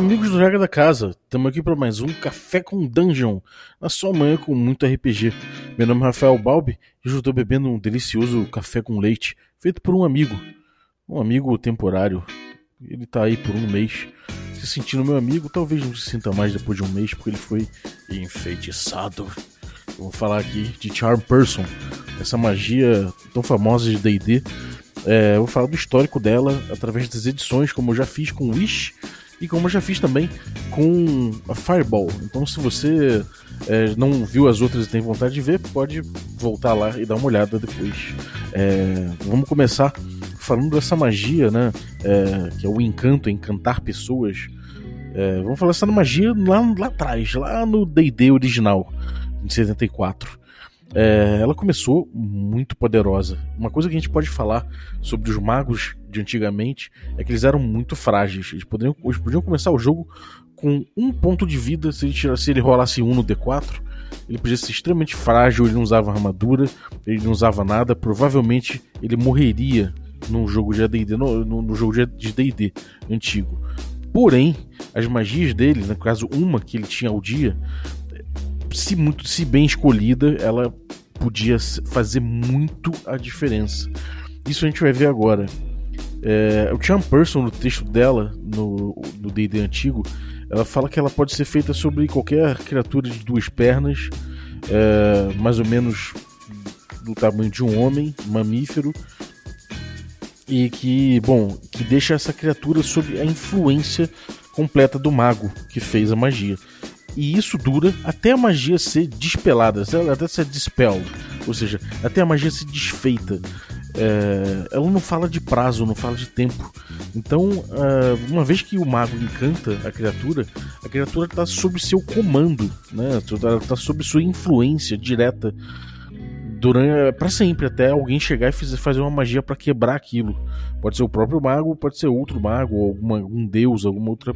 amigos do Regra da Casa, estamos aqui para mais um Café com Dungeon, na sua manhã com muito RPG. Meu nome é Rafael Balbi e hoje eu estou bebendo um delicioso café com leite, feito por um amigo, um amigo temporário. Ele está aí por um mês, se sentindo meu amigo, talvez não se sinta mais depois de um mês, porque ele foi enfeitiçado. Vamos falar aqui de Charm Person, essa magia tão famosa de D&D. É, eu vou falar do histórico dela através das edições, como eu já fiz com Wish e como eu já fiz também com a Fireball. Então, se você é, não viu as outras e tem vontade de ver, pode voltar lá e dar uma olhada depois. É, vamos começar falando dessa magia, né? É, que é o encanto, encantar pessoas. É, vamos falar dessa magia lá, lá atrás, lá no D&D original, em 74. É, ela começou muito poderosa. Uma coisa que a gente pode falar sobre os magos de antigamente é que eles eram muito frágeis. Eles podiam, eles podiam começar o jogo com um ponto de vida. Se ele, tirasse, se ele rolasse um no D4, ele podia ser extremamente frágil. Ele não usava armadura, ele não usava nada. Provavelmente ele morreria num jogo de AD&D, no, no, jogo de D&D antigo. Porém, as magias dele, no caso uma que ele tinha ao dia, se muito se bem escolhida, ela podia fazer muito a diferença. Isso a gente vai ver agora. É, o Charm Person, no texto dela, no D&D antigo, ela fala que ela pode ser feita sobre qualquer criatura de duas pernas, é, mais ou menos do tamanho de um homem, mamífero, e que, bom, que deixa essa criatura sob a influência completa do mago que fez a magia. E isso dura até a magia ser despelada, até ser dispelled, ou seja, até a magia ser desfeita. É, ela não fala de prazo, não fala de tempo. Então, é, uma vez que o mago encanta a criatura, a criatura está sob seu comando, né? Está sob sua influência direta durante para sempre até alguém chegar e fazer uma magia para quebrar aquilo. Pode ser o próprio mago, pode ser outro mago, alguma, algum deus, alguma outra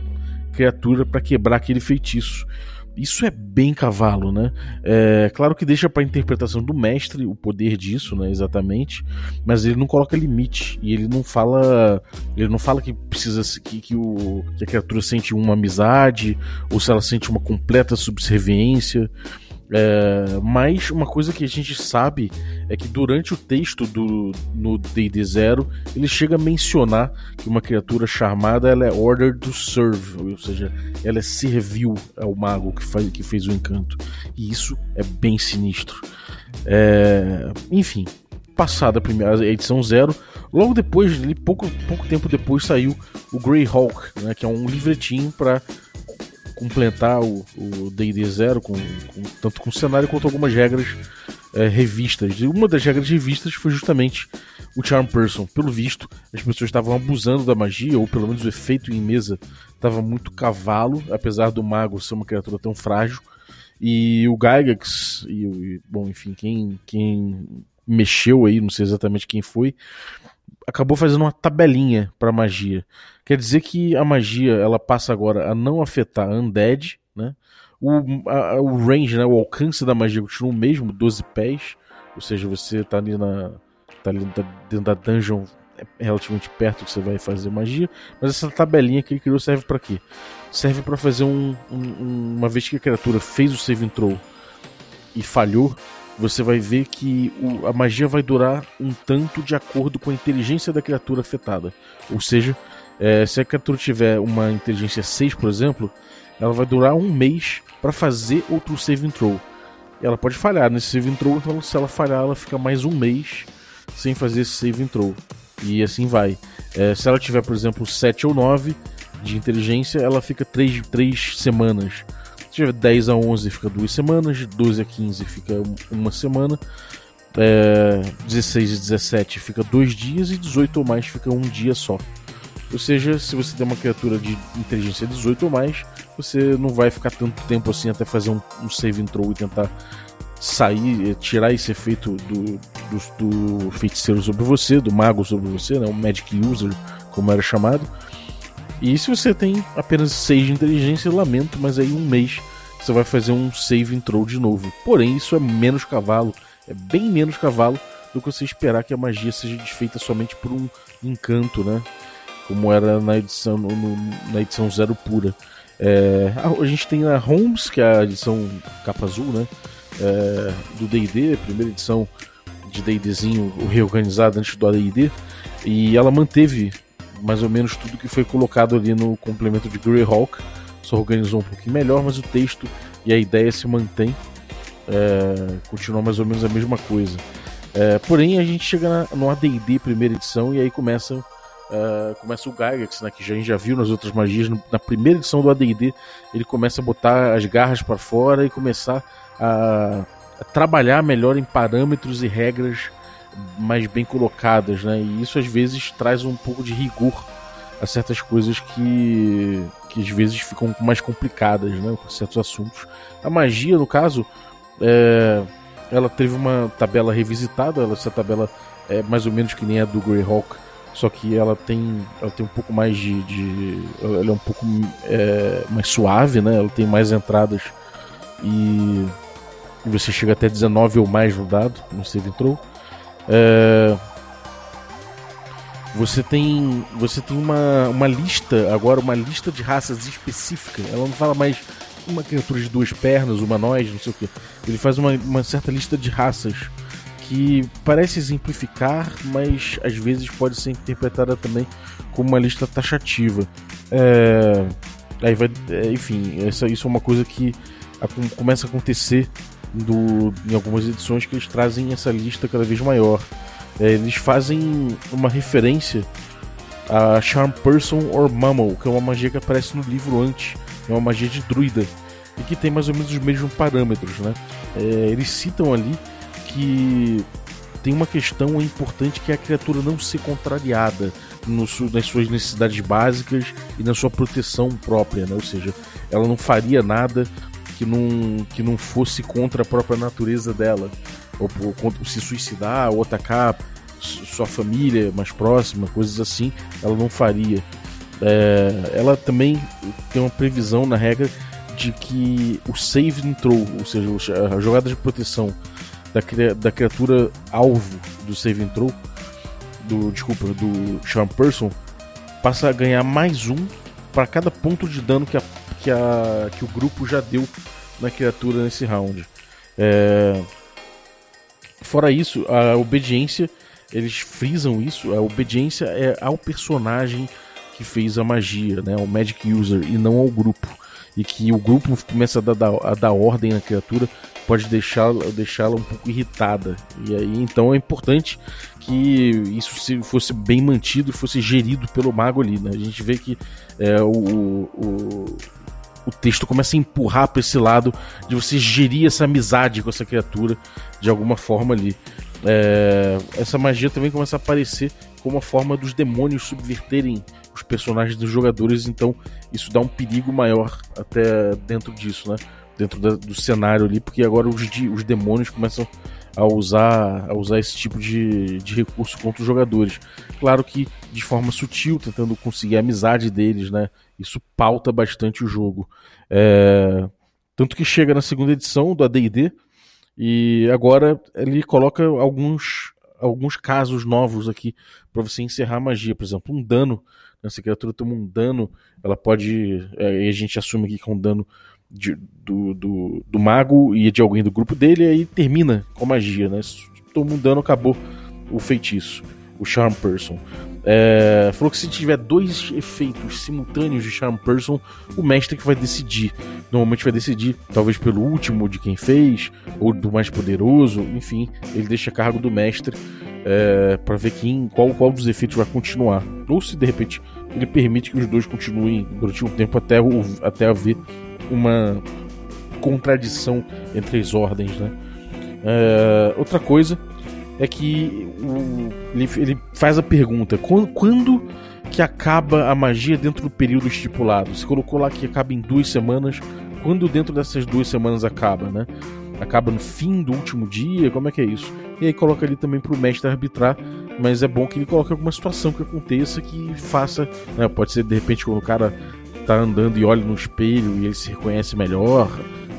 criatura para quebrar aquele feitiço. Isso é bem cavalo, né? É, claro que deixa para interpretação do mestre o poder disso, né? Exatamente, mas ele não coloca limite e ele não fala, ele não fala que precisa que, que, o, que a criatura sente uma amizade ou se ela sente uma completa subserviência. É, mas uma coisa que a gente sabe é que durante o texto do no D&D Zero ele chega a mencionar que uma criatura charmada ela é ordered to serve, ou seja, ela é ao mago que, faz, que fez o encanto. E isso é bem sinistro. É, enfim, passada a primeira a edição zero, logo depois, ali, pouco, pouco tempo depois, saiu o Greyhawk, né, que é um livretinho para completar o D&D Zero, com, com, tanto com cenário quanto algumas regras é, revistas. E uma das regras revistas foi justamente o Charm Person. Pelo visto, as pessoas estavam abusando da magia, ou pelo menos o efeito em mesa estava muito cavalo, apesar do mago ser uma criatura tão frágil. E o Gygax, e bom, enfim, quem, quem mexeu aí, não sei exatamente quem foi, acabou fazendo uma tabelinha para magia. Quer dizer que a magia ela passa agora a não afetar undead, né? O, a, o range, né, o alcance da magia continua o mesmo, 12 pés. Ou seja, você tá ali na tá ali dentro da dungeon é relativamente perto que você vai fazer magia, mas essa tabelinha que ele criou serve para quê? Serve para fazer um, um, uma vez que a criatura fez o save throw e falhou, você vai ver que o, a magia vai durar um tanto de acordo com a inteligência da criatura afetada. Ou seja, é, se a criatura tiver uma inteligência 6, por exemplo, ela vai durar um mês para fazer outro save throw. Ela pode falhar nesse save throw, então se ela falhar, ela fica mais um mês sem fazer esse save throw. E assim vai. É, se ela tiver, por exemplo, 7 ou 9 de inteligência, ela fica 3, 3 semanas se tiver 10 a 11 fica duas semanas, 12 a 15 fica uma semana, é, 16 a 17 fica dois dias e 18 ou mais fica um dia só. Ou seja, se você tem uma criatura de inteligência 18 ou mais, você não vai ficar tanto tempo assim até fazer um, um save intro e tentar sair, é, tirar esse efeito do, do, do, feiticeiro sobre você, do mago sobre você, né, o Magic User, como era chamado. E se você tem apenas 6 de inteligência, lamento, mas aí um mês você vai fazer um save intro de novo. Porém, isso é menos cavalo, é bem menos cavalo do que você esperar que a magia seja desfeita somente por um encanto, né? Como era na edição, no, na edição zero pura. É, a, gente tem a Holmes, que é a edição capa azul, né? É, do D&D, primeira edição de D&Dzinho reorganizada antes do AD&D, e ela manteve mais ou menos tudo que foi colocado ali no complemento de Greyhawk, só organizou um pouquinho melhor, mas o texto e a ideia se mantém, é, continua mais ou menos a mesma coisa. É, porém, a gente chega na, no AD&D primeira edição e aí começa, uh, começa o Gygax, né, que já, a gente já viu nas outras magias. Na primeira edição do AD&D, ele começa a botar as garras para fora e começar a, a, trabalhar melhor em parâmetros e regras mais bem colocadas, né? E isso às vezes traz um pouco de rigor a certas coisas que, que às vezes ficam mais complicadas, né? Com certos assuntos. A magia, no caso, é ela teve uma tabela revisitada, essa tabela é mais ou menos que nem a do Greyhawk, só que ela tem, ela tem um pouco mais de, de ela é um pouco é, mais suave, né? Ela tem mais entradas e você chega até 19 ou mais no dado no save entrou. É, você tem você tem uma, uma lista agora uma lista de raças específica. Ela não fala mais uma criatura de duas pernas, humanoide, não sei o que. Ele faz uma, uma certa lista de raças que parece exemplificar, mas às vezes pode ser interpretada também como uma lista taxativa. É, aí vai, é, enfim, essa, isso é uma coisa que começa a acontecer do, em algumas edições que eles trazem essa lista cada vez maior. É, eles fazem uma referência a Charm Person or Mammal, que é uma magia que aparece no livro antes é uma magia de druida e que tem mais ou menos os mesmos parâmetros, né? É, eles citam ali que tem uma questão importante que é a criatura não ser contrariada no, nas suas necessidades básicas e na sua proteção própria, né? Ou seja, ela não faria nada que não, que não fosse contra a própria natureza dela, ou, ou se suicidar ou atacar sua família mais próxima, coisas assim, ela não faria. É, ela também tem uma previsão na regra de que o save intro, ou seja, a jogada de proteção da, da criatura alvo do save intro, do desculpa, do Charm Person, passa a ganhar mais um para cada ponto de dano que, a, que, a, que o grupo já deu na criatura nesse round. É... Fora isso, a obediência, eles frisam isso, a obediência é ao personagem que fez a magia, né, o Magic User, e não ao grupo. E que o grupo começa a dar, a dar ordem na criatura, pode deixá-la deixá um pouco irritada. E aí então é importante que isso fosse bem mantido, fosse gerido pelo mago ali. Né? A gente vê que é, o, o, o texto começa a empurrar para esse lado de você gerir essa amizade com essa criatura de alguma forma ali. É, essa magia também começa a aparecer como a forma dos demônios subverterem os personagens dos jogadores, então isso dá um perigo maior até dentro disso, né? Dentro da, do cenário ali, porque agora os, os demônios começam a usar, a usar esse tipo de, de recurso contra os jogadores. Claro que de forma sutil, tentando conseguir a amizade deles, né? Isso pauta bastante o jogo. É... Tanto que chega na segunda edição do AD&D e agora ele coloca alguns alguns casos novos aqui para você encerrar a magia. Por exemplo, um dano essa criatura toma um dano, ela pode. É, a gente assume aqui que é um dano de, do, do, do, mago e de alguém do grupo dele, aí termina com magia, né? Toma um dano, acabou o feitiço, o Charm Person. É, falou que se tiver dois efeitos simultâneos de Charm Person, o mestre que vai decidir. Normalmente vai decidir, talvez pelo último de quem fez, ou do mais poderoso, enfim, ele deixa a cargo do mestre é, para ver quem, qual, qual dos efeitos vai continuar. Ou se de repente ele permite que os dois continuem durante um tempo até, até haver uma contradição entre as ordens. Né? É, outra coisa é que o, ele, ele, faz a pergunta: quando, quando, que acaba a magia dentro do período estipulado? Você colocou lá que acaba em duas semanas. Quando dentro dessas duas semanas acaba, né? Acaba no fim do último dia? Como é que é isso? E aí coloca ali também para o mestre arbitrar, mas é bom que ele coloque alguma situação que aconteça que faça. Né? Pode ser de repente quando o cara tá andando e olha no espelho e ele se reconhece melhor,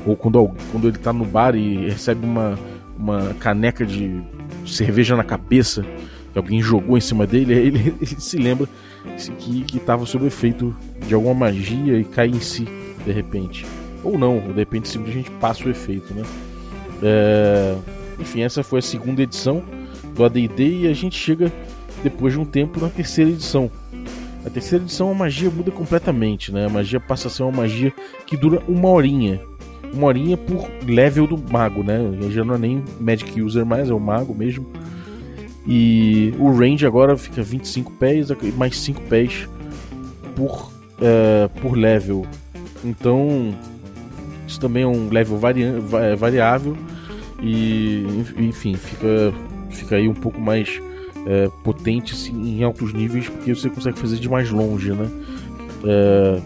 ou quando, quando ele tá no bar e recebe uma, uma caneca de cerveja na cabeça que alguém jogou em cima dele, aí ele, ele se lembra que estava sob efeito de alguma magia e cai em si de repente. Ou não, de repente simplesmente passa o efeito, né? É... Enfim, essa foi a segunda edição do AD&D e a gente chega depois de um tempo na terceira edição. A terceira edição a magia muda completamente, né? A magia passa a ser uma magia que dura uma horinha. Uma horinha por level do mago, né? Já não é nem Magic User mais, é o mago mesmo. E o range agora fica 25 pés, mais 5 pés por, é, por level. Então, isso também é um level é, variável. E, enfim, fica, fica aí um pouco mais é, potente assim, em altos níveis, porque você consegue fazer de mais longe, né? É,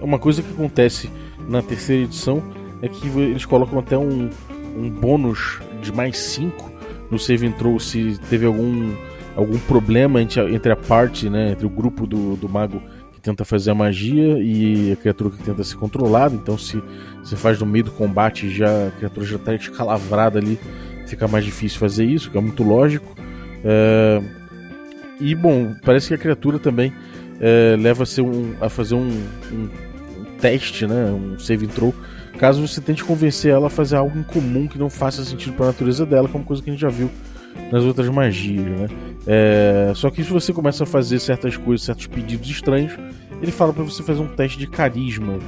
uma coisa que acontece na terceira edição é que eles colocam até um, um bônus de mais 5 no save intro se teve algum, algum problema entre a, entre a parte, né, entre o grupo do, do mago que tenta fazer a magia e a criatura que tenta ser controlada. Então, se você faz no meio do combate, já a criatura já está escalavrada ali, fica mais difícil fazer isso, que é muito lógico. É... E bom, parece que a criatura também é, leva a, um, a fazer um, um, teste, né, um save throw, caso você tente convencer ela a fazer algo em comum que não faça sentido para a natureza dela, como coisa que a gente já viu nas outras magias, né? É, só que se você começa a fazer certas coisas, certos pedidos estranhos, ele fala para você fazer um teste de carisma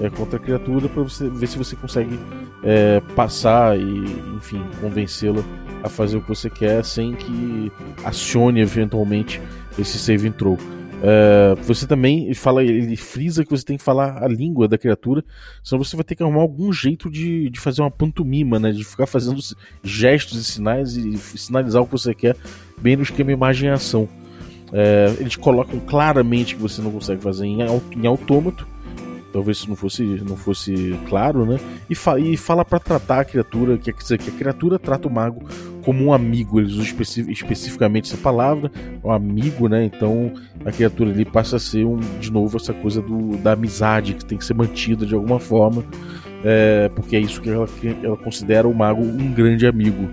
é, contra a criatura para você ver se você consegue é, passar e, enfim, convencê-la a fazer o que você quer sem que acione eventualmente esse save throw. Uh, você também fala, ele frisa que você tem que falar a língua da criatura, senão você vai ter que arrumar algum jeito de, de fazer uma pantomima, né? De ficar fazendo gestos e sinais e sinalizar o que você quer, bem no esquema imagem e ação. Uh, eles colocam claramente que você não consegue fazer em, em autômato, talvez isso não fosse, não fosse claro, né? E, fa e fala para tratar a criatura, que, que a criatura trata o mago como um amigo, eles usam especi especificamente essa palavra, um amigo, né? Então a criatura ali passa a ser um, de novo essa coisa do, da amizade que tem que ser mantida de alguma forma, é, porque é isso que ela, que ela considera o mago um grande amigo.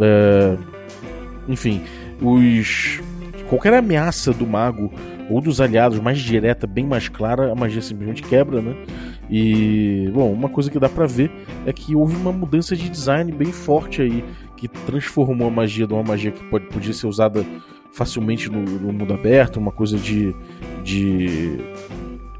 É, enfim, os qualquer ameaça do mago ou dos aliados mais direta, bem mais clara, a magia simplesmente quebra, né? E, bom, uma coisa que dá para ver é que houve uma mudança de design bem forte aí, que transformou a magia de uma magia que pode, podia ser usada facilmente no, no mundo aberto, uma coisa de, de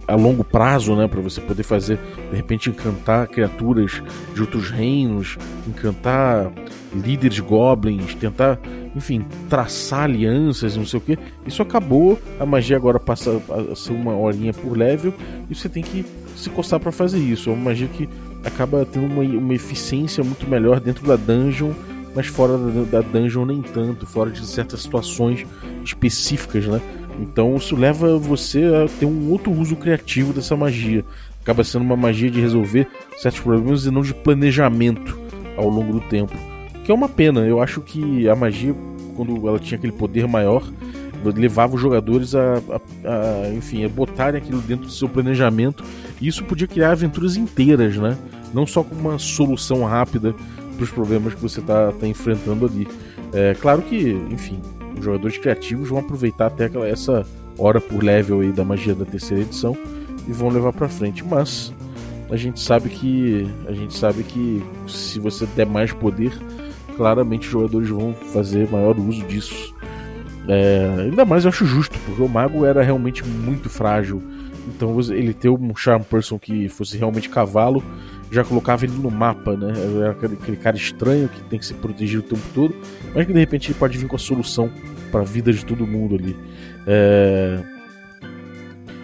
a longo prazo, né, para você poder fazer, de repente encantar criaturas de outros reinos, encantar líderes goblins, tentar, enfim, traçar alianças, não sei o que. Isso acabou, a magia agora passa a ser uma horinha por level e você tem que se coçar para fazer isso. É uma magia que acaba tendo uma, uma eficiência muito melhor dentro da dungeon, mas fora da, da dungeon nem tanto, fora de certas situações específicas, né? Então isso leva você a ter um outro uso criativo dessa magia. Acaba sendo uma magia de resolver certos problemas e não de planejamento ao longo do tempo. Que é uma pena. Eu acho que a magia, quando ela tinha aquele poder maior, levava os jogadores a, a, a enfim, a botarem aquilo dentro do seu planejamento. E isso podia criar aventuras inteiras, né? Não só com uma solução rápida para os problemas que você está tá enfrentando ali. É claro que, enfim, os jogadores criativos vão aproveitar até aquela, essa hora por level aí da magia da terceira edição e vão levar para frente. Mas a gente sabe que a gente sabe que se você der mais poder, claramente os jogadores vão fazer maior uso disso. É, ainda mais eu acho justo, porque o mago era realmente muito frágil. Então ele ter um Charm Person que fosse realmente cavalo já colocava ele no mapa, né? Era aquele, cara estranho que tem que se proteger o tempo todo, mas que de repente ele pode vir com a solução para a vida de todo mundo ali. É...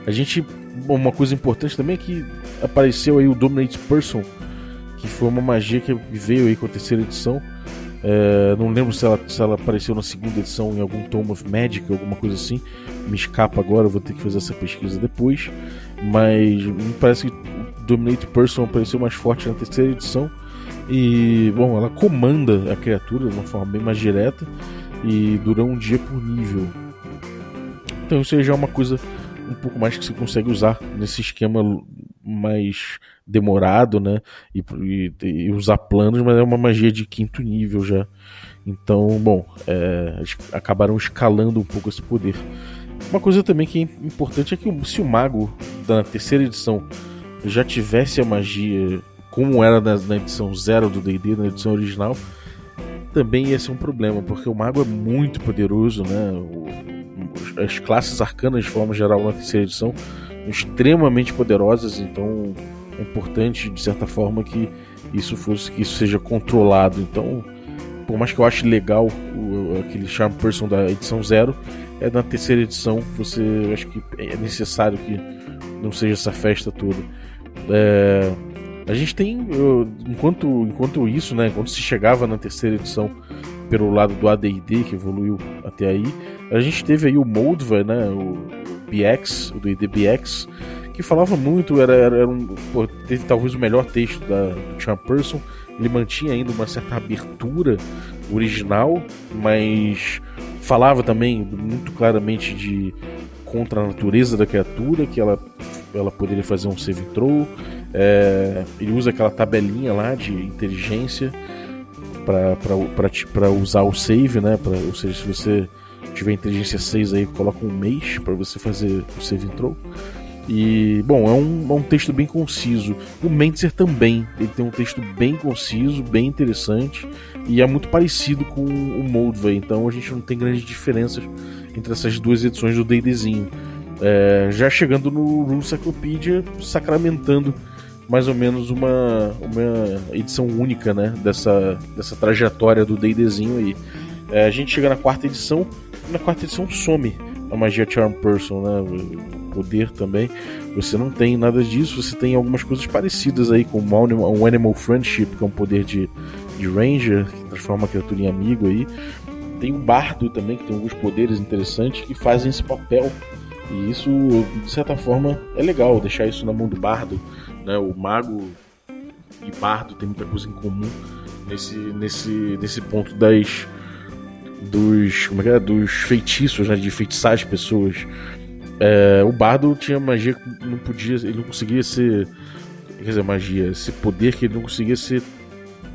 A gente. Uma coisa importante também é que apareceu aí o Dominate Person, que foi uma magia que veio aí com a terceira edição. É, não lembro se ela, se ela apareceu na segunda edição em algum Tome of Magic, alguma coisa assim. Me escapa agora, vou ter que fazer essa pesquisa depois. Mas me parece que Dominate Person apareceu mais forte na terceira edição. E, bom, ela comanda a criatura de uma forma bem mais direta e dura um dia por nível. Então isso aí já é uma coisa um pouco mais que você consegue usar nesse esquema mais demorado, né? E, e, e, usar planos, mas é uma magia de quinto nível já. Então, bom, é, acabaram escalando um pouco esse poder. Uma coisa também que é importante é que se o mago da terceira edição já tivesse a magia como era na, na edição zero do D&D, na edição original, também ia ser um problema, porque o mago é muito poderoso, né? O, as classes arcanas, de forma geral, na terceira edição, extremamente poderosas, então é importante, de certa forma, que isso fosse que isso seja controlado. Então, por mais que eu ache legal o, aquele Charm Person da edição zero, é na terceira edição você acho que é necessário que não seja essa festa toda. É, a gente tem, enquanto, enquanto isso, né, enquanto se chegava na terceira edição pelo lado do AD&D que evoluiu até aí, a gente teve aí o Moldva, né, o BX, o D&D BX, que falava muito, era, era, um, pô, teve talvez o melhor texto da, do Charm Person, ele mantinha ainda uma certa abertura original, mas falava também muito claramente de contra a natureza da criatura, que ela, ela poderia fazer um save throw. É, ele usa aquela tabelinha lá de inteligência para usar o save, né? Pra, ou seja, se você tiver inteligência 6 aí, coloca um mês para você fazer o save throw. E, bom, é um, é um texto bem conciso. O Mentzer também, ele tem um texto bem conciso, bem interessante e é muito parecido com o Moldvay, então a gente não tem grandes diferenças entre essas duas edições do D&Dzinho. É, já chegando no Rule Cyclopedia, sacramentando mais ou menos uma, uma edição única né, dessa, dessa trajetória do D&Dzinho aí. É, a gente chega na quarta edição, na quarta edição some a magia Charm Person, né, o poder também. Você não tem nada disso, você tem algumas coisas parecidas aí com o Animal, Friendship, que é um poder de, de Ranger, que transforma a criatura em amigo aí. Tem o Bardo também, que tem alguns poderes interessantes que fazem esse papel. E isso, de certa forma, é legal deixar isso na mão do Bardo. Né? O Mago e Bardo tem muita coisa em comum nesse, nesse, nesse ponto das dos como é que é? dos feitiços, né? de feitiçar as pessoas. É, o Bardo tinha magia que não podia, ele não conseguia ser, quer dizer, magia, esse poder que ele não conseguia ser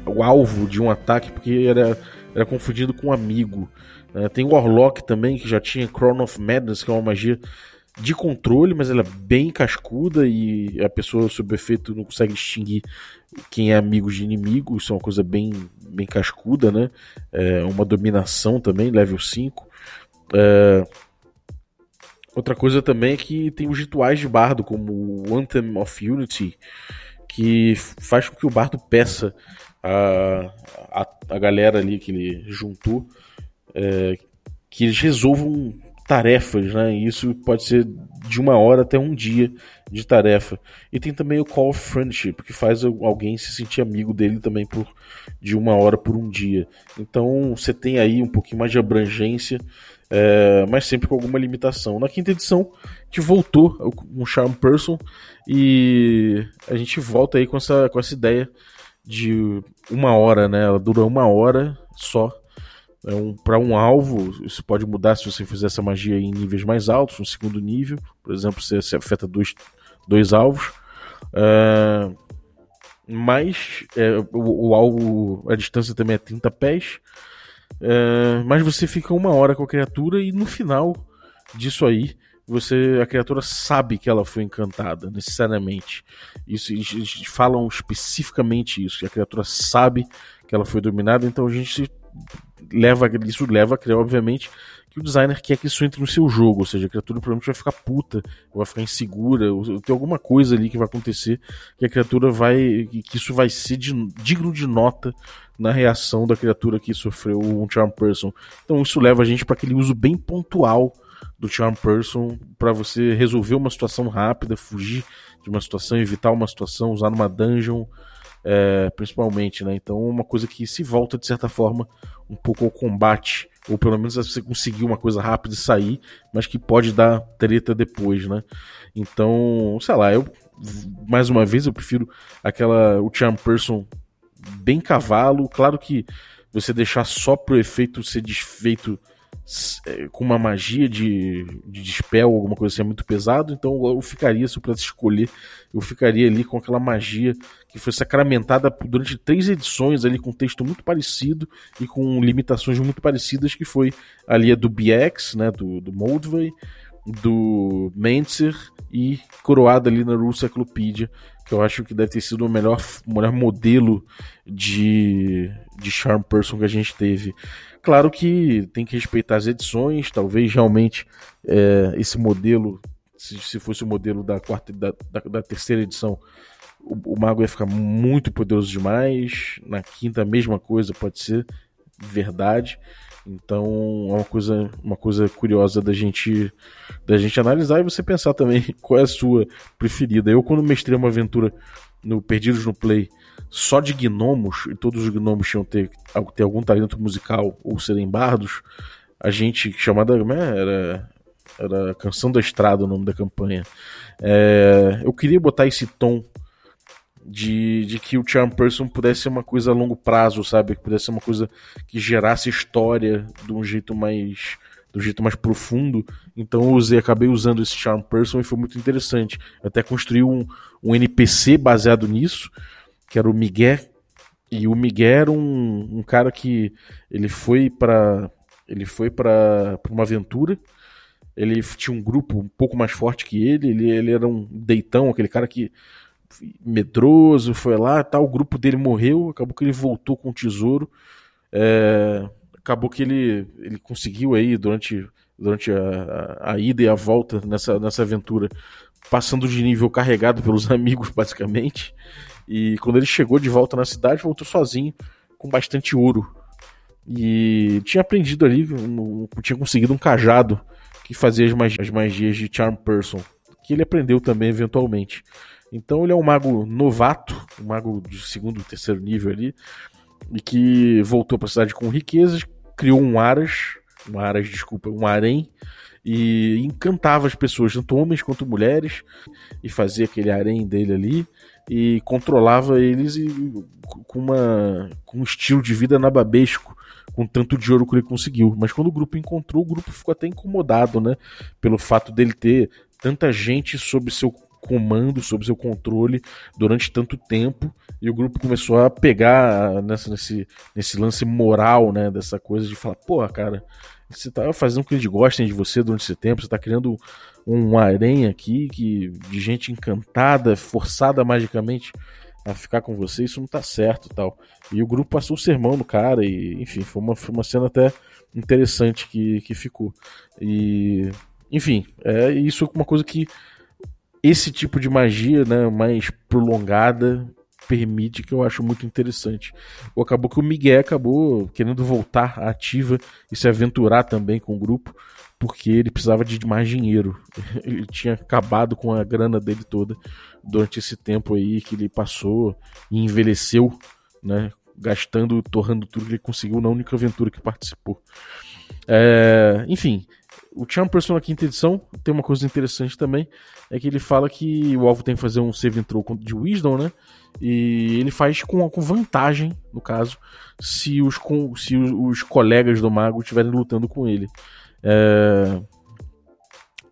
o alvo de um ataque porque era era confundido com um amigo. Uh, tem o Warlock também, que já tinha Crown of Madness, que é uma magia de controle, mas ela é bem cascuda e a pessoa sob efeito não consegue distinguir quem é amigo de inimigo. Isso é uma coisa bem, bem cascuda, né? É uma dominação também, level 5. É... Outra coisa também é que tem os rituais de bardo, como o Anthem of Unity, que faz com que o bardo peça a, a, a galera ali que ele juntou, é, que eles resolvam tarefas, né? E isso pode ser de uma hora até um dia de tarefa. E tem também o Call Friendship, que faz alguém se sentir amigo dele também por de uma hora por um dia. Então você tem aí um pouquinho mais de abrangência, é, mas sempre com alguma limitação. Na quinta edição, gente voltou com Charm Person e a gente volta aí com essa, com essa ideia de uma hora, né? Ela dura uma hora só. É um, para um alvo, isso pode mudar se você fizer essa magia em níveis mais altos, no segundo nível, por exemplo, você, afeta dois, dois alvos. É, mas é, o, o, alvo, a distância também é 30 pés. É, mas você fica uma hora com a criatura e no final disso aí você a criatura sabe que ela foi encantada necessariamente isso eles falam especificamente isso que a criatura sabe que ela foi dominada então a gente leva isso leva a crer obviamente que o designer quer que isso entre no seu jogo ou seja a criatura provavelmente vai ficar puta vai ficar insegura tem alguma coisa ali que vai acontecer que a criatura vai que isso vai ser de, digno de nota na reação da criatura que sofreu um charm person. Então isso leva a gente para aquele uso bem pontual do Charm Person para você resolver uma situação rápida, fugir de uma situação, evitar uma situação, usar numa dungeon, é, principalmente, né? Então, uma coisa que se volta de certa forma um pouco ao combate, ou pelo menos você conseguir uma coisa rápida e sair, mas que pode dar treta depois, né? Então, sei lá, eu mais uma vez eu prefiro aquela o Charm Person bem cavalo, claro que você deixar só pro efeito ser desfeito com uma magia de, de dispel, alguma coisa assim, é muito pesado, então eu ficaria, se eu pudesse escolher, eu ficaria ali com aquela magia que foi sacramentada durante três edições ali com texto muito parecido e com limitações muito parecidas, que foi ali a do BX, né, do, do Moldvay, do Mentzer e coroada ali na Rule Cyclopedia, que eu acho que deve ter sido o melhor, melhor modelo de, de Charm Person que a gente teve. Claro que tem que respeitar as edições, talvez realmente é, esse modelo, se, se, fosse o modelo da, quarta, da, da, da terceira edição, o, o, mago ia ficar muito poderoso demais. Na quinta, a mesma coisa, pode ser verdade. Então é uma coisa, uma coisa curiosa da gente, da gente analisar e você pensar também qual é a sua preferida. Eu, quando mestrei uma aventura no Perdidos no Play só de gnomos, e todos os gnomos tinham ter, ter algum talento musical ou serem bardos, a gente, chamada né, era, era Canção da Estrada o nome da campanha. É, eu queria botar esse tom de, de que o Charm Person pudesse ser uma coisa a longo prazo, sabe? Que pudesse ser uma coisa que gerasse história de um jeito mais do jeito mais profundo. Então eu usei, acabei usando esse Charm Person e foi muito interessante. Eu até construí um, um NPC baseado nisso, que era o Miguel. E o Miguel era um, um cara que ele foi para ele foi para uma aventura. Ele tinha um grupo um pouco mais forte que ele. Ele, ele era um deitão, aquele cara que medroso, foi lá, tal, o grupo dele morreu, acabou que ele voltou com o tesouro, é, acabou que ele, ele conseguiu aí durante, durante a, a, a, ida e a volta nessa, nessa aventura, passando de nível carregado pelos amigos, basicamente, e quando ele chegou de volta na cidade, voltou sozinho, com bastante ouro, e tinha aprendido ali, tinha conseguido um cajado que fazia as magias, as magias de Charm Person, que ele aprendeu também eventualmente. Então ele é um mago novato, um mago de segundo, terceiro nível ali, e que voltou para a cidade com riquezas, criou um aras, um aras, desculpa, um harém, e encantava as pessoas, tanto homens quanto mulheres, e fazia aquele harém dele ali, e controlava eles e, com, uma, com um estilo de vida nababesco, com tanto de ouro que ele conseguiu. Mas quando o grupo encontrou, o grupo ficou até incomodado, né? Pelo fato dele ter tanta gente sob seu comando, sob seu controle durante tanto tempo e o grupo começou a pegar nessa, nesse, nesse lance moral, né, dessa coisa de falar, porra, cara, você tá fazendo com que eles gostem de você durante esse tempo, você tá criando um harém aqui que, de gente encantada, forçada magicamente a ficar com você, isso não tá certo tal. E o grupo passou o sermão no cara e, enfim, foi uma, foi uma cena até interessante que, que ficou. E, enfim, é isso é uma coisa que esse tipo de magia, né, mais prolongada, permite que eu acho muito interessante. Ou acabou que o Miguel acabou querendo voltar ativa e se aventurar também com o grupo, porque ele precisava de mais dinheiro. Ele tinha acabado com a grana dele toda durante esse tempo aí que ele passou e envelheceu, né, gastando, torrando tudo que ele conseguiu na única aventura que participou. É, enfim, o Charm Person na quinta edição tem uma coisa interessante também, é que ele fala que o alvo tem que fazer um save throw de Wisdom, né? E ele faz com, com vantagem, no caso, se os, com, se os, os colegas do mago estiverem lutando com ele. É...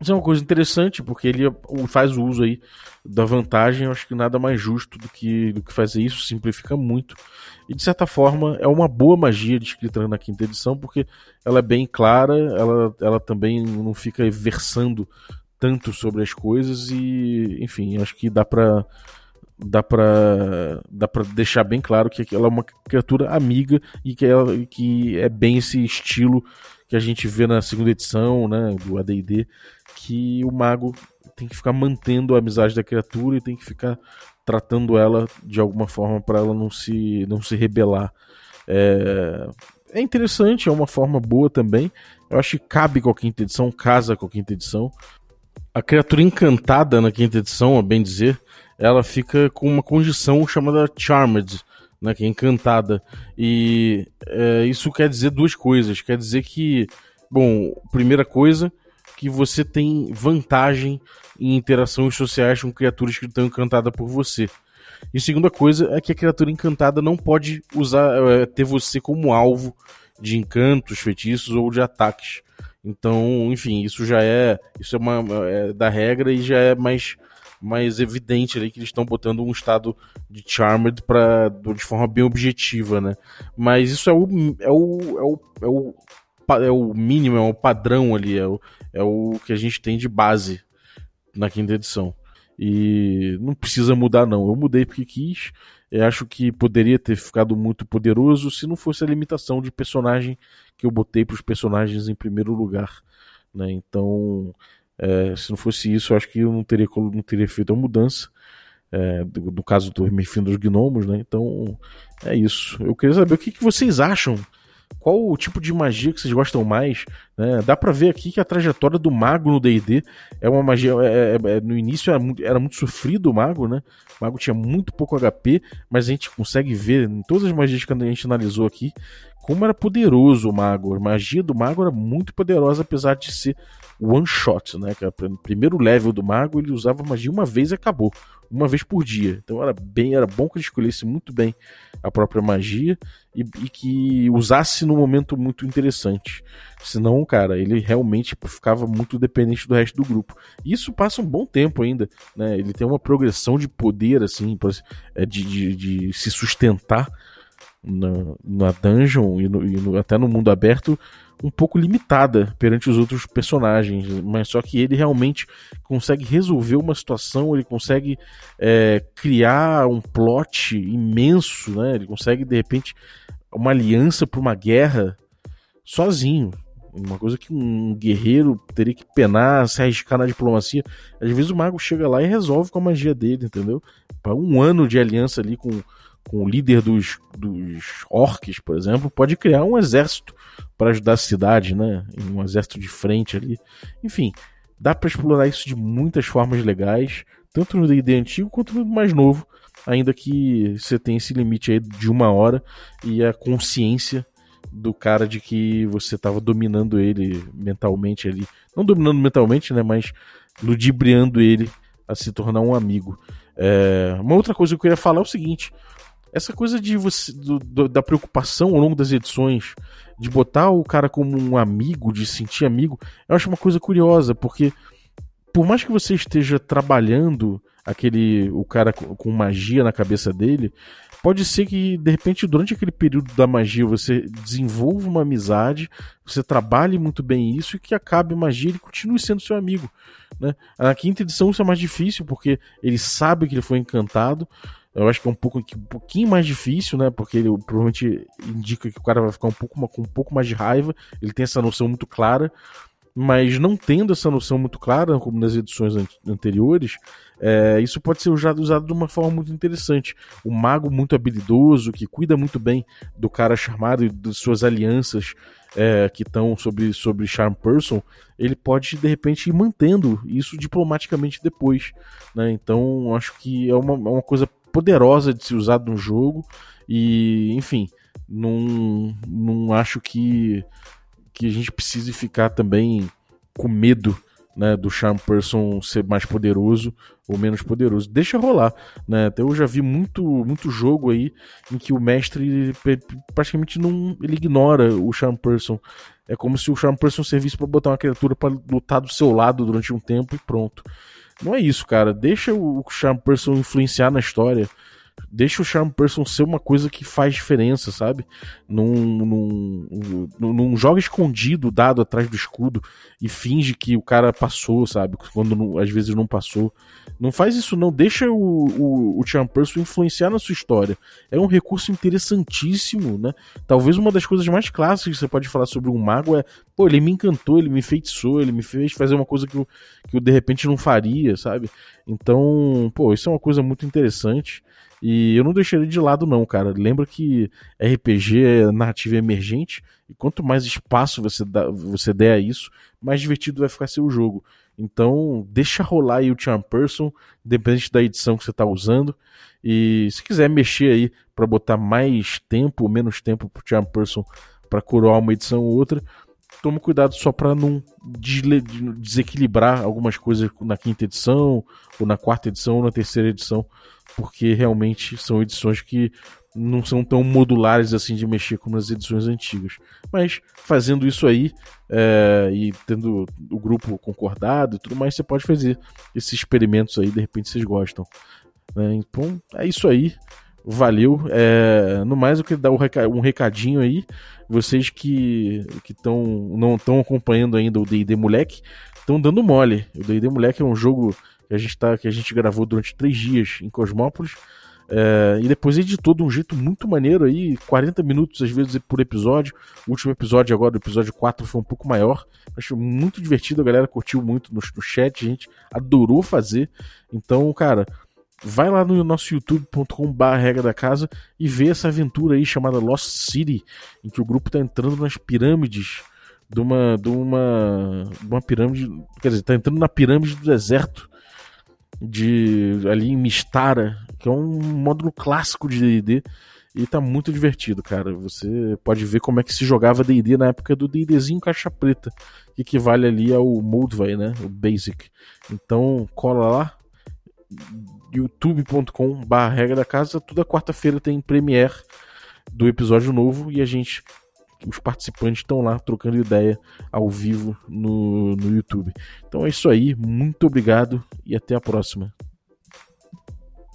Isso é uma coisa interessante, porque ele faz o uso aí da vantagem. Eu acho que nada mais justo do que, do que fazer isso, simplifica muito. E de certa forma é uma boa magia descrita na quinta edição, porque ela é bem clara, ela, ela também não fica versando tanto sobre as coisas e, enfim, acho que dá pra dá para dá para deixar bem claro que ela é uma criatura amiga e que ela que é bem esse estilo que a gente vê na segunda edição, né, do AD&D, que o mago tem que ficar mantendo a amizade da criatura e tem que ficar tratando ela de alguma forma para ela não se não se rebelar. É, é interessante, é uma forma boa também. Eu acho que cabe com a quinta edição, casa com a quinta edição. A criatura encantada na quinta edição, a bem dizer, ela fica com uma condição chamada Charmed, né, que é encantada. E é, isso quer dizer duas coisas. Quer dizer que, bom, primeira coisa, que você tem vantagem em interações sociais com criaturas que estão encantadas por você. E segunda coisa é que a criatura encantada não pode usar é, ter você como alvo de encantos, feitiços ou de ataques. Então, enfim, isso já é. Isso é uma é da regra e já é mais, mais evidente ali que eles estão botando um estado de Charmed pra, de forma bem objetiva, né? Mas isso é o, é o, é o, é o é o mínimo, é o padrão ali, é o, é o que a gente tem de base na quinta edição. E não precisa mudar, não. Eu mudei porque quis. Eu acho que poderia ter ficado muito poderoso se não fosse a limitação de personagem que eu botei para os personagens em primeiro lugar. Né? Então, é, se não fosse isso, eu acho que eu não teria, não teria feito a mudança. É, do, caso do Refim dos Gnomos, né? Então, é isso. Eu queria saber o que, que vocês acham qual o tipo de magia que vocês gostam mais. Né? Dá para ver aqui que a trajetória do mago no D&D é uma magia... É, é, é, no início era muito, era muito sofrido o mago, né? O mago tinha muito pouco HP, mas a gente consegue ver em todas as magias que a gente analisou aqui como era poderoso o mago. A magia do mago era muito poderosa, apesar de ser one shot, né? Que no primeiro level do mago ele usava magia uma vez e acabou uma vez por dia. Então era bem, era bom que ele escolhesse muito bem a própria magia e, e que usasse no momento muito interessante. Senão, cara, ele realmente ficava muito dependente do resto do grupo. E isso passa um bom tempo ainda, né? Ele tem uma progressão de poder, assim, é, de, de, de se sustentar na, na dungeon e, no, e no, até no mundo aberto um pouco limitada perante os outros personagens, mas só que ele realmente consegue resolver uma situação, ele consegue é, criar um plot imenso, né? Ele consegue de repente uma aliança para uma guerra sozinho. Uma coisa que um guerreiro teria que penar, se arriscar na diplomacia. Às vezes o mago chega lá e resolve com a magia dele, entendeu? Para um ano de aliança ali com, com o líder dos, dos orcs, por exemplo, pode criar um exército para ajudar a cidade, né? Um exército de frente ali. Enfim, dá para explorar isso de muitas formas legais, tanto no D&D antigo quanto no mais novo, ainda que você tenha esse limite aí de uma hora e a consciência do cara de que você estava dominando ele mentalmente ali, não dominando mentalmente, né, mas ludibriando ele a se tornar um amigo. É... Uma outra coisa que eu queria falar é o seguinte: essa coisa de você do, do, da preocupação ao longo das edições de botar o cara como um amigo, de sentir amigo, eu acho uma coisa curiosa, porque por mais que você esteja trabalhando aquele o cara com magia na cabeça dele, pode ser que de repente durante aquele período da magia você desenvolva uma amizade, você trabalhe muito bem isso e que acabe a magia ele continue sendo seu amigo, né? Na quinta edição isso é mais difícil porque ele sabe que ele foi encantado, eu acho que é um, pouco, um pouquinho mais difícil, né? Porque ele provavelmente indica que o cara vai ficar um pouco, com um pouco mais de raiva. Ele tem essa noção muito clara. Mas não tendo essa noção muito clara, como nas edições anteriores, é, isso pode ser usado, usado de uma forma muito interessante. O mago muito habilidoso, que cuida muito bem do cara charmado e de suas alianças é, que estão sobre, sobre Charm Person, ele pode de repente ir mantendo isso diplomaticamente depois. Né? Então acho que é uma, é uma coisa poderosa de se usar no jogo e, enfim, não, não acho que, que a gente precise ficar também com medo né, do Charm Person ser mais poderoso ou menos poderoso. Deixa rolar, né? Até eu já vi muito, muito jogo aí em que o mestre praticamente não ele ignora o Charm Person. É como se o Charm Person servisse para botar uma criatura para lutar do seu lado durante um tempo e pronto. Não é isso, cara. Deixa o Charm Person influenciar na história. Deixa o Charm Person ser uma coisa que faz diferença, sabe? Não, não, não joga escondido o dado atrás do escudo e finge que o cara passou, sabe? Quando não, às vezes não passou. Não faz isso, não. Deixa o, o, o Charm Person influenciar na sua história. É um recurso interessantíssimo, né? Talvez uma das coisas mais clássicas que você pode falar sobre um mago é, pô, ele me encantou, ele me feitiçou, ele me fez fazer uma coisa que eu, que eu de repente não faria, sabe? Então, pô, isso é uma coisa muito interessante. E eu não deixaria de lado, não, cara. Lembra que RPG é narrativa emergente, e quanto mais espaço você, dá, você der a isso, mais divertido vai ficar seu jogo. Então, deixa rolar aí o Charm Person, independente da edição que você está usando. E se quiser mexer aí para botar mais tempo ou menos tempo pro Charm Person para coroar uma edição ou outra, toma cuidado só para não desequilibrar algumas coisas na quinta edição, ou na quarta edição, ou na terceira edição, porque realmente são edições que não são tão modulares assim de mexer como as edições antigas. Mas fazendo isso aí é, e tendo o grupo concordado e tudo mais, você pode fazer esses experimentos aí, de repente vocês gostam. Né? Então é isso aí. Valeu. É, no mais, eu queria dar um recadinho aí. Vocês que que tão, não estão acompanhando ainda o D&D Moleque, estão dando mole. O D&D Moleque é um jogo que a gente, tá, que a gente gravou durante três dias em Cosmópolis. É, e depois editou de um jeito muito maneiro aí, 40 minutos às vezes por episódio. O último episódio agora, o episódio 4, foi um pouco maior. Acho muito divertido, a galera curtiu muito no, no chat, a gente adorou fazer. Então, cara, vai lá no nosso youtube.com.br regra da casa e vê essa aventura aí chamada Lost City, em que o grupo tá entrando nas pirâmides de uma, de uma, de uma pirâmide, quer dizer, tá entrando na pirâmide do deserto de ali em Mistara, que é um módulo clássico de D&D e tá muito divertido, cara. Você pode ver como é que se jogava D&D na época do D&Dzinho caixa preta, que equivale ali ao Moldvay, né, o Basic. Então, cola lá youtube.com da casa, toda quarta-feira tem premiere do episódio novo e a gente os participantes estão lá trocando ideia ao vivo no, no YouTube. Então é isso aí, muito obrigado e até a próxima.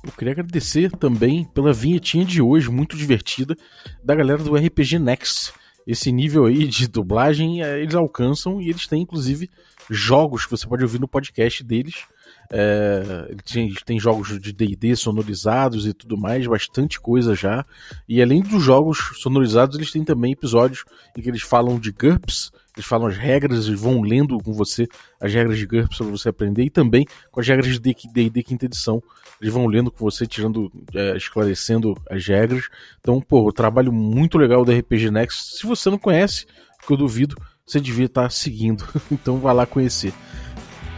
Eu queria agradecer também pela vinhetinha de hoje, muito divertida, da galera do RPG Next. Esse nível aí de dublagem eh, eles alcançam e eles têm inclusive jogos que você pode ouvir no podcast deles. É, tem, tem jogos de DD sonorizados e tudo mais, bastante coisa já. E além dos jogos sonorizados, eles têm também episódios em que eles falam de GURPS, eles falam as regras e vão lendo com você as regras de GURPS para você aprender, e também com as regras de DD quinta edição. Eles vão lendo com você, tirando, é, esclarecendo as regras. Então, pô, trabalho muito legal do RPG Next. Se você não conhece, que eu duvido, você devia estar seguindo. Então, vá lá conhecer.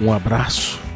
Um abraço.